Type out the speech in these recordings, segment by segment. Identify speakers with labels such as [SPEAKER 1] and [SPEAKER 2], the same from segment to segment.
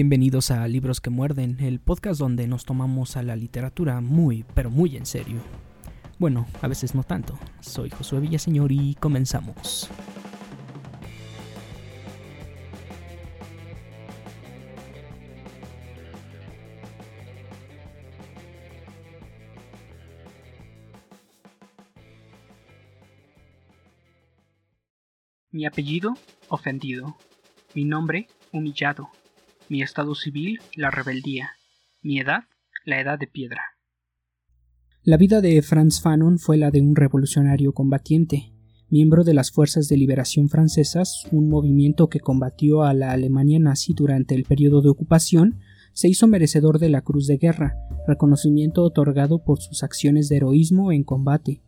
[SPEAKER 1] Bienvenidos a Libros que Muerden, el podcast donde nos tomamos a la literatura muy, pero muy en serio. Bueno, a veces no tanto. Soy Josué Villaseñor y comenzamos.
[SPEAKER 2] Mi apellido, ofendido. Mi nombre, humillado. Mi estado civil, la rebeldía. Mi edad, la edad de piedra.
[SPEAKER 1] La vida de Franz Fanon fue la de un revolucionario combatiente, miembro de las Fuerzas de Liberación Francesas, un movimiento que combatió a la Alemania nazi durante el periodo de ocupación, se hizo merecedor de la Cruz de Guerra, reconocimiento otorgado por sus acciones de heroísmo en combate.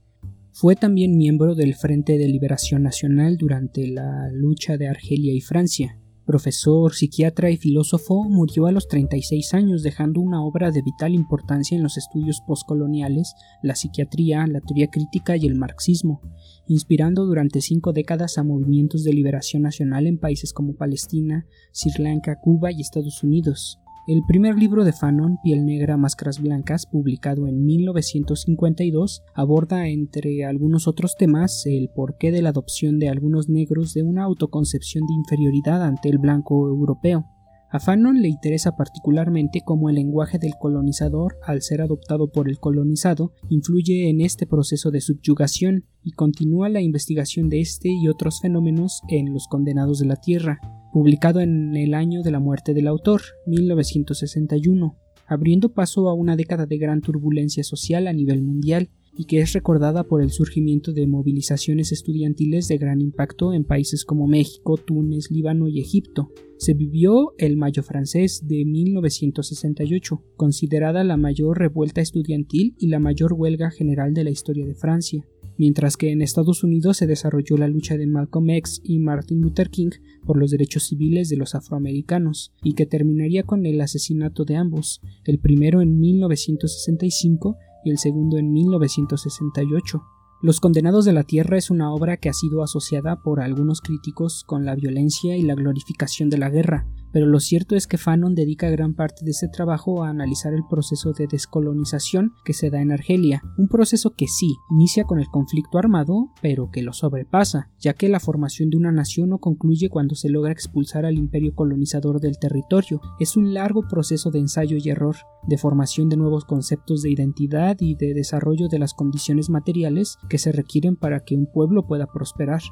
[SPEAKER 1] Fue también miembro del Frente de Liberación Nacional durante la lucha de Argelia y Francia. Profesor, psiquiatra y filósofo, murió a los 36 años dejando una obra de vital importancia en los estudios postcoloniales, la psiquiatría, la teoría crítica y el marxismo, inspirando durante cinco décadas a movimientos de liberación nacional en países como Palestina, Sri Lanka, Cuba y Estados Unidos. El primer libro de Fanon, Piel Negra, Máscaras Blancas, publicado en 1952, aborda, entre algunos otros temas, el porqué de la adopción de algunos negros de una autoconcepción de inferioridad ante el blanco europeo. A Fanon le interesa particularmente cómo el lenguaje del colonizador, al ser adoptado por el colonizado, influye en este proceso de subyugación y continúa la investigación de este y otros fenómenos en Los Condenados de la Tierra, publicado en el año de la muerte del autor, 1961, abriendo paso a una década de gran turbulencia social a nivel mundial y que es recordada por el surgimiento de movilizaciones estudiantiles de gran impacto en países como México, Túnez, Líbano y Egipto. Se vivió el Mayo francés de 1968, considerada la mayor revuelta estudiantil y la mayor huelga general de la historia de Francia mientras que en Estados Unidos se desarrolló la lucha de Malcolm X y Martin Luther King por los derechos civiles de los afroamericanos, y que terminaría con el asesinato de ambos, el primero en 1965 y el segundo en 1968. Los Condenados de la Tierra es una obra que ha sido asociada por algunos críticos con la violencia y la glorificación de la guerra, pero lo cierto es que Fanon dedica gran parte de ese trabajo a analizar el proceso de descolonización que se da en Argelia, un proceso que sí inicia con el conflicto armado, pero que lo sobrepasa, ya que la formación de una nación no concluye cuando se logra expulsar al imperio colonizador del territorio, es un largo proceso de ensayo y error, de formación de nuevos conceptos de identidad y de desarrollo de las condiciones materiales que se requieren para que un pueblo pueda prosperar.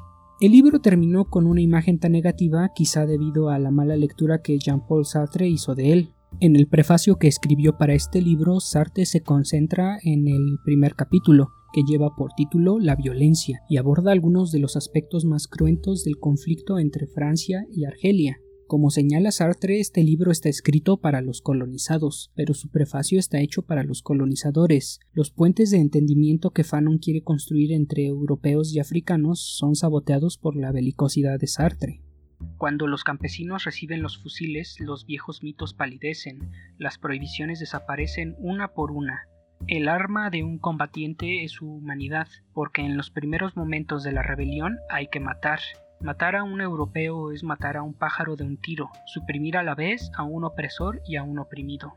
[SPEAKER 1] El libro terminó con una imagen tan negativa quizá debido a la mala lectura que Jean-Paul Sartre hizo de él. En el prefacio que escribió para este libro, Sartre se concentra en el primer capítulo, que lleva por título La violencia, y aborda algunos de los aspectos más cruentos del conflicto entre Francia y Argelia. Como señala Sartre, este libro está escrito para los colonizados, pero su prefacio está hecho para los colonizadores. Los puentes de entendimiento que Fanon quiere construir entre europeos y africanos son saboteados por la belicosidad de Sartre.
[SPEAKER 2] Cuando los campesinos reciben los fusiles, los viejos mitos palidecen, las prohibiciones desaparecen una por una. El arma de un combatiente es su humanidad, porque en los primeros momentos de la rebelión hay que matar, Matar a un europeo es matar a un pájaro de un tiro, suprimir a la vez a un opresor y a un oprimido.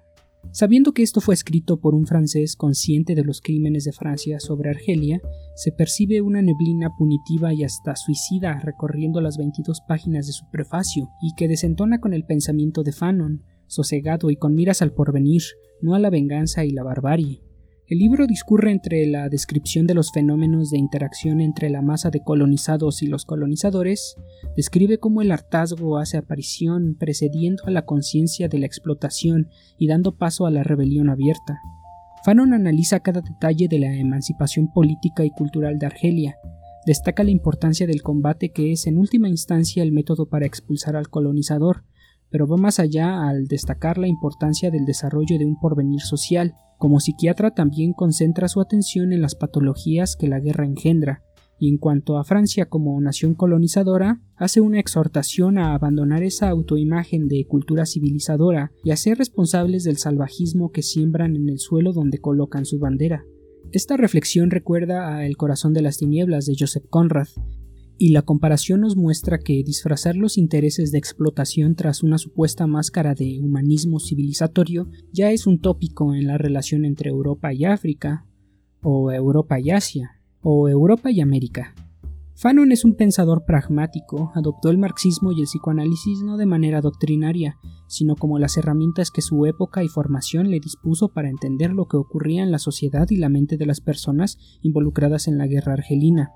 [SPEAKER 1] Sabiendo que esto fue escrito por un francés consciente de los crímenes de Francia sobre Argelia, se percibe una neblina punitiva y hasta suicida recorriendo las 22 páginas de su prefacio, y que desentona con el pensamiento de Fanon, sosegado y con miras al porvenir, no a la venganza y la barbarie. El libro discurre entre la descripción de los fenómenos de interacción entre la masa de colonizados y los colonizadores, describe cómo el hartazgo hace aparición precediendo a la conciencia de la explotación y dando paso a la rebelión abierta. Fanon analiza cada detalle de la emancipación política y cultural de Argelia, destaca la importancia del combate que es en última instancia el método para expulsar al colonizador, pero va más allá al destacar la importancia del desarrollo de un porvenir social, como psiquiatra también concentra su atención en las patologías que la guerra engendra, y en cuanto a Francia como nación colonizadora, hace una exhortación a abandonar esa autoimagen de cultura civilizadora y a ser responsables del salvajismo que siembran en el suelo donde colocan su bandera. Esta reflexión recuerda a El corazón de las tinieblas de Joseph Conrad, y la comparación nos muestra que disfrazar los intereses de explotación tras una supuesta máscara de humanismo civilizatorio ya es un tópico en la relación entre Europa y África, o Europa y Asia, o Europa y América. Fanon es un pensador pragmático, adoptó el marxismo y el psicoanálisis no de manera doctrinaria, sino como las herramientas que su época y formación le dispuso para entender lo que ocurría en la sociedad y la mente de las personas involucradas en la guerra argelina.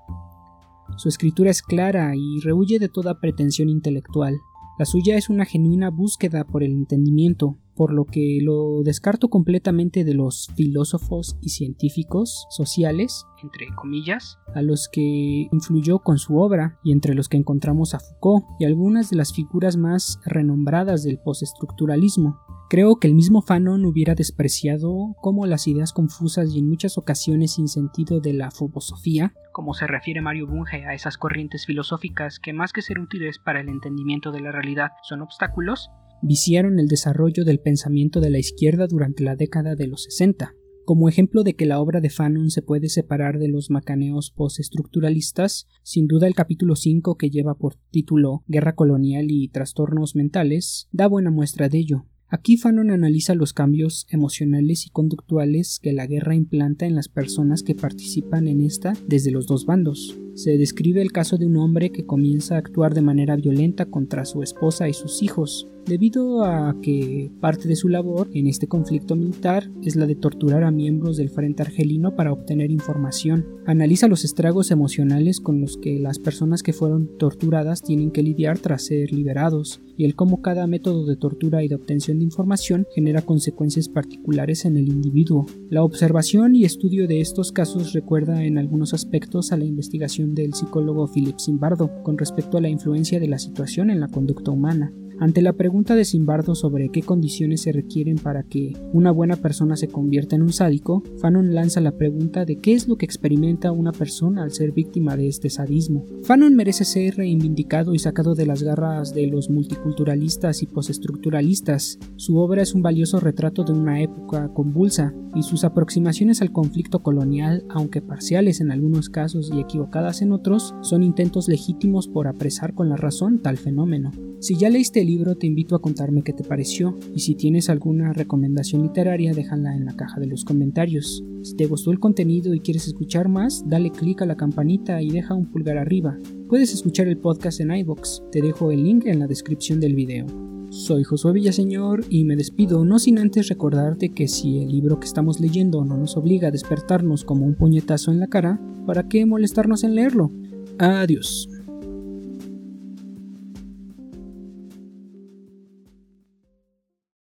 [SPEAKER 1] Su escritura es clara y rehuye de toda pretensión intelectual. La suya es una genuina búsqueda por el entendimiento, por lo que lo descarto completamente de los filósofos y científicos sociales,
[SPEAKER 2] entre comillas,
[SPEAKER 1] a los que influyó con su obra, y entre los que encontramos a Foucault y algunas de las figuras más renombradas del postestructuralismo. Creo que el mismo Fanon hubiera despreciado como las ideas confusas y en muchas ocasiones sin sentido de la fobosofía,
[SPEAKER 2] como se refiere Mario Bunge a esas corrientes filosóficas que más que ser útiles para el entendimiento de la realidad son obstáculos,
[SPEAKER 1] viciaron el desarrollo del pensamiento de la izquierda durante la década de los 60. Como ejemplo de que la obra de Fanon se puede separar de los macaneos postestructuralistas, sin duda el capítulo 5 que lleva por título Guerra colonial y trastornos mentales da buena muestra de ello. Aquí Fanon analiza los cambios emocionales y conductuales que la guerra implanta en las personas que participan en esta desde los dos bandos. Se describe el caso de un hombre que comienza a actuar de manera violenta contra su esposa y sus hijos, debido a que parte de su labor en este conflicto militar es la de torturar a miembros del frente argelino para obtener información. Analiza los estragos emocionales con los que las personas que fueron torturadas tienen que lidiar tras ser liberados, y el cómo cada método de tortura y de obtención de información genera consecuencias particulares en el individuo. La observación y estudio de estos casos recuerda en algunos aspectos a la investigación del psicólogo Philip Zimbardo con respecto a la influencia de la situación en la conducta humana. Ante la pregunta de Simbardo sobre qué condiciones se requieren para que una buena persona se convierta en un sádico, Fanon lanza la pregunta de qué es lo que experimenta una persona al ser víctima de este sadismo. Fanon merece ser reivindicado y sacado de las garras de los multiculturalistas y postestructuralistas. Su obra es un valioso retrato de una época convulsa, y sus aproximaciones al conflicto colonial, aunque parciales en algunos casos y equivocadas en otros, son intentos legítimos por apresar con la razón tal fenómeno. Si ya leíste el libro, te invito a contarme qué te pareció, y si tienes alguna recomendación literaria, déjala en la caja de los comentarios. Si te gustó el contenido y quieres escuchar más, dale clic a la campanita y deja un pulgar arriba. Puedes escuchar el podcast en iBox, te dejo el link en la descripción del video. Soy Josué Villaseñor y me despido no sin antes recordarte que si el libro que estamos leyendo no nos obliga a despertarnos como un puñetazo en la cara, ¿para qué molestarnos en leerlo? Adiós.